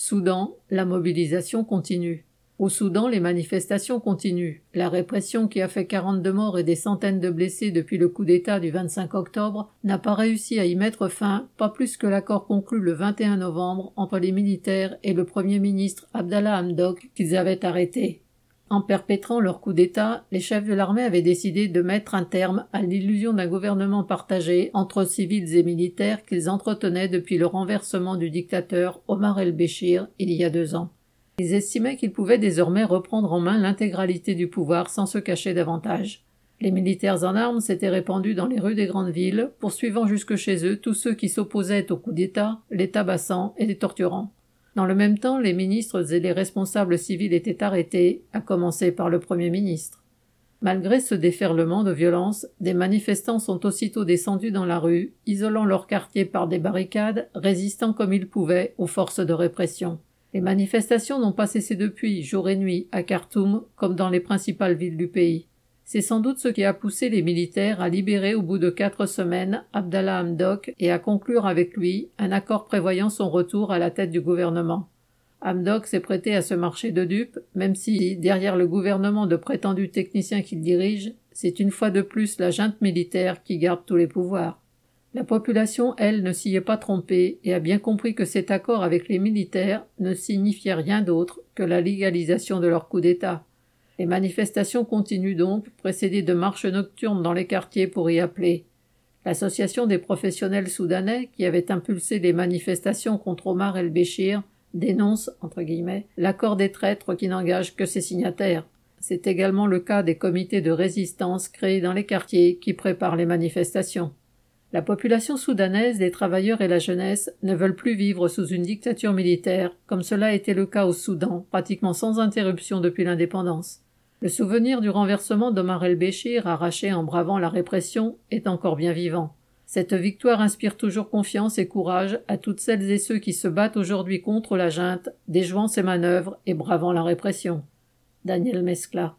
Soudan, la mobilisation continue. Au Soudan, les manifestations continuent. La répression qui a fait 42 morts et des centaines de blessés depuis le coup d'État du 25 octobre n'a pas réussi à y mettre fin, pas plus que l'accord conclu le 21 novembre entre les militaires et le Premier ministre Abdallah Hamdok qu'ils avaient arrêté. En perpétrant leur coup d'État, les chefs de l'armée avaient décidé de mettre un terme à l'illusion d'un gouvernement partagé entre civils et militaires qu'ils entretenaient depuis le renversement du dictateur Omar el-Béchir il y a deux ans. Ils estimaient qu'ils pouvaient désormais reprendre en main l'intégralité du pouvoir sans se cacher davantage. Les militaires en armes s'étaient répandus dans les rues des grandes villes, poursuivant jusque chez eux tous ceux qui s'opposaient au coup d'État, les tabassant et les torturant. Dans le même temps, les ministres et les responsables civils étaient arrêtés, à commencer par le Premier ministre. Malgré ce déferlement de violence, des manifestants sont aussitôt descendus dans la rue, isolant leur quartier par des barricades, résistant comme ils pouvaient aux forces de répression. Les manifestations n'ont pas cessé depuis, jour et nuit, à Khartoum, comme dans les principales villes du pays. C'est sans doute ce qui a poussé les militaires à libérer au bout de quatre semaines Abdallah Hamdok et à conclure avec lui un accord prévoyant son retour à la tête du gouvernement. Hamdok s'est prêté à ce marché de dupes, même si, derrière le gouvernement de prétendus techniciens qu'il dirige, c'est une fois de plus la junte militaire qui garde tous les pouvoirs. La population, elle, ne s'y est pas trompée et a bien compris que cet accord avec les militaires ne signifiait rien d'autre que la légalisation de leur coup d'État. Les manifestations continuent donc, précédées de marches nocturnes dans les quartiers pour y appeler. L'association des professionnels soudanais, qui avait impulsé les manifestations contre Omar el-Béchir, dénonce, entre guillemets, l'accord des traîtres qui n'engage que ses signataires. C'est également le cas des comités de résistance créés dans les quartiers qui préparent les manifestations. La population soudanaise, les travailleurs et la jeunesse ne veulent plus vivre sous une dictature militaire, comme cela a été le cas au Soudan, pratiquement sans interruption depuis l'indépendance. Le souvenir du renversement d'Omar el-Béchir, arraché en bravant la répression, est encore bien vivant. Cette victoire inspire toujours confiance et courage à toutes celles et ceux qui se battent aujourd'hui contre la junte, déjouant ses manœuvres et bravant la répression. Daniel Mescla.